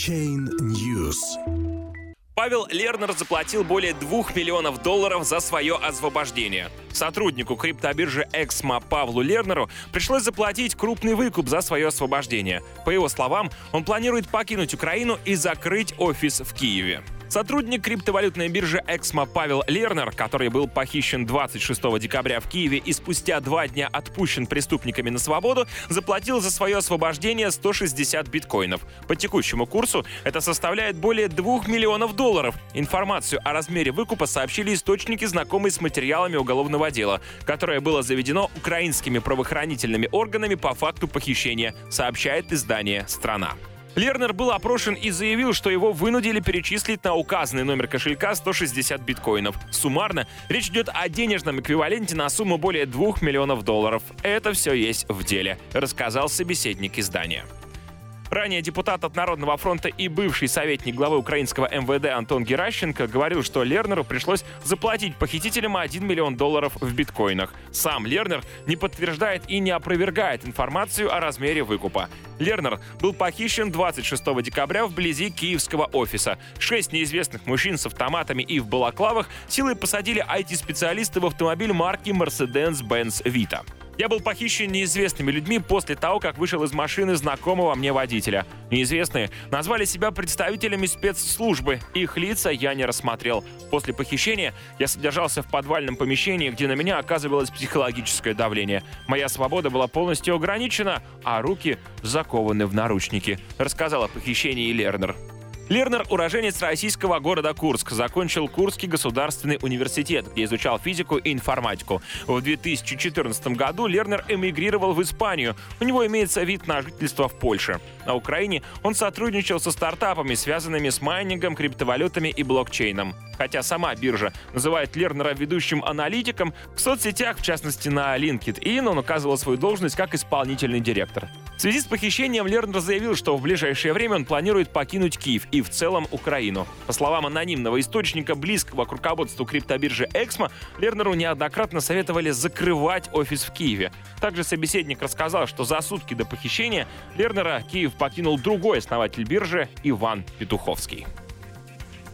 Блокчейн News. Павел Лернер заплатил более 2 миллионов долларов за свое освобождение. Сотруднику криптобиржи Эксмо Павлу Лернеру пришлось заплатить крупный выкуп за свое освобождение. По его словам, он планирует покинуть Украину и закрыть офис в Киеве. Сотрудник криптовалютной биржи Эксмо Павел Лернер, который был похищен 26 декабря в Киеве и спустя два дня отпущен преступниками на свободу, заплатил за свое освобождение 160 биткоинов. По текущему курсу это составляет более 2 миллионов долларов. Информацию о размере выкупа сообщили источники, знакомые с материалами уголовного дела, которое было заведено украинскими правоохранительными органами по факту похищения, сообщает издание «Страна». Лернер был опрошен и заявил, что его вынудили перечислить на указанный номер кошелька 160 биткоинов. Суммарно речь идет о денежном эквиваленте на сумму более 2 миллионов долларов. Это все есть в деле, рассказал собеседник издания. Ранее депутат от Народного фронта и бывший советник главы украинского МВД Антон Геращенко говорил, что Лернеру пришлось заплатить похитителям 1 миллион долларов в биткоинах. Сам Лернер не подтверждает и не опровергает информацию о размере выкупа. Лернер был похищен 26 декабря вблизи киевского офиса. Шесть неизвестных мужчин с автоматами и в балаклавах силой посадили IT-специалисты в автомобиль марки Mercedes-Benz Vita. Я был похищен неизвестными людьми после того, как вышел из машины знакомого мне водителя. Неизвестные назвали себя представителями спецслужбы. Их лица я не рассмотрел. После похищения я содержался в подвальном помещении, где на меня оказывалось психологическое давление. Моя свобода была полностью ограничена, а руки закованы в наручники. Рассказал о похищении Лернер. Лернер – уроженец российского города Курск. Закончил Курский государственный университет, где изучал физику и информатику. В 2014 году Лернер эмигрировал в Испанию. У него имеется вид на жительство в Польше. На Украине он сотрудничал со стартапами, связанными с майнингом, криптовалютами и блокчейном. Хотя сама биржа называет Лернера ведущим аналитиком, в соцсетях, в частности на LinkedIn, он указывал свою должность как исполнительный директор. В связи с похищением Лернер заявил, что в ближайшее время он планирует покинуть Киев и в целом Украину. По словам анонимного источника, близкого к руководству криптобиржи Эксмо, Лернеру неоднократно советовали закрывать офис в Киеве. Также собеседник рассказал, что за сутки до похищения Лернера Киев покинул другой основатель биржи Иван Петуховский.